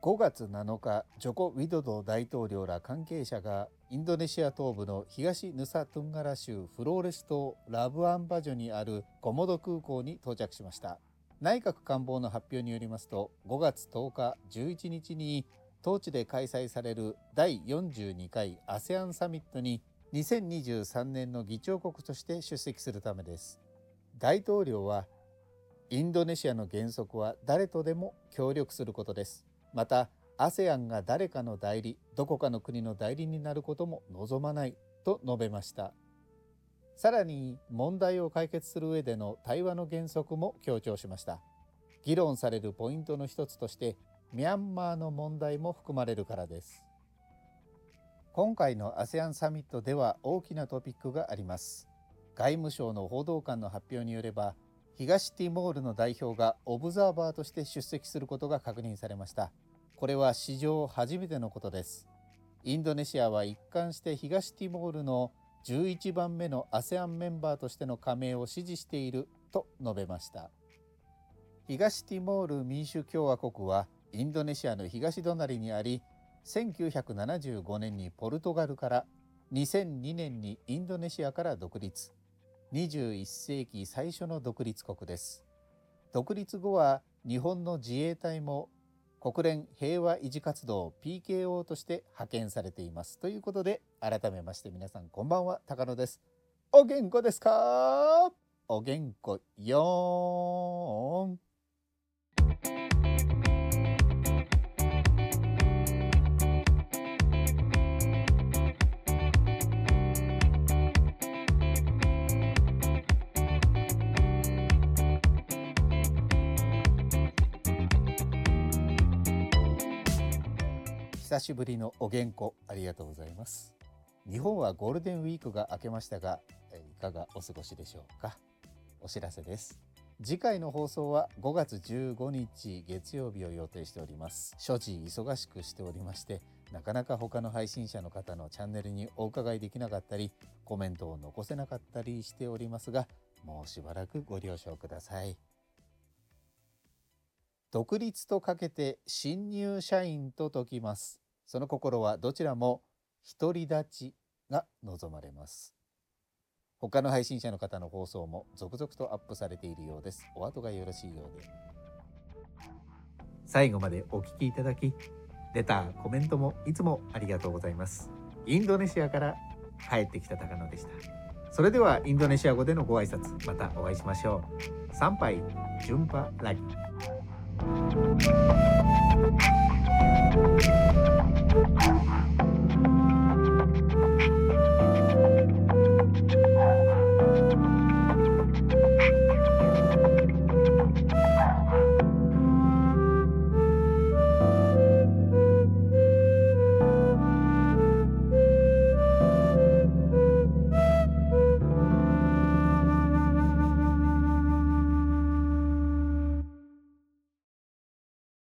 5月7日ジョコ・ウィドド大統領ら関係者がインドネシア東部の東ヌサトゥンガラ州フローレス島ラブアンバジョにあるコモド空港に到着しました。内閣官房の発表によりますと5月10日11日に当地で開催される第42回 ASEAN サミットに2023年の議長国として出席するためです。大統領はインドネシアの原則は誰とでも協力することです。また ASEAN が誰かの代理どこかの国の代理になることも望まないと述べました。さらに問題を解決する上での対話の原則も強調しました。議論されるポイントの一つとしてミャンマーの問題も含まれるからです。今回の ASEAN サミットでは大きなトピックがあります。外務省の報道官の発表によれば東ティモールの代表がオブザーバーとして出席することが確認されました。これは史上初めてのことです。インドネシアは一貫して東ティモールの11番目の ASEAN メンバーとしての加盟を支持していると述べました。東ティモール民主共和国はインドネシアの東隣にあり1975年にポルトガルから2002年にインドネシアから独立。21世紀最初の独立国です。独立後は日本の自衛隊も国連平和維持活動 PKO として派遣されています。ということで改めまして皆さんこんばんは高野です。お元気ですか？お元気よーん。久しぶりのお元気ありがとうございます。日本はゴールデンウィークが明けましたがいかがお過ごしでしょうか？お知らせです。次回の放送は5月15日月曜日を予定しております。所持忙しくしておりましてなかなか他の配信者の方のチャンネルにお伺いできなかったりコメントを残せなかったりしておりますがもうしばらくご了承ください。独立とかけて新入社員と解きます。その心はどちらも独り立ちが望まれます。他の配信者の方の放送も続々とアップされているようです。お後がよろしいようで。最後までお聞きいただきレターコメントもいつもありがとうございます。インドネシアから帰ってきた高野でした。それではインドネシア語でのご挨拶またお会いしましょう。参拝順波ラギ thank you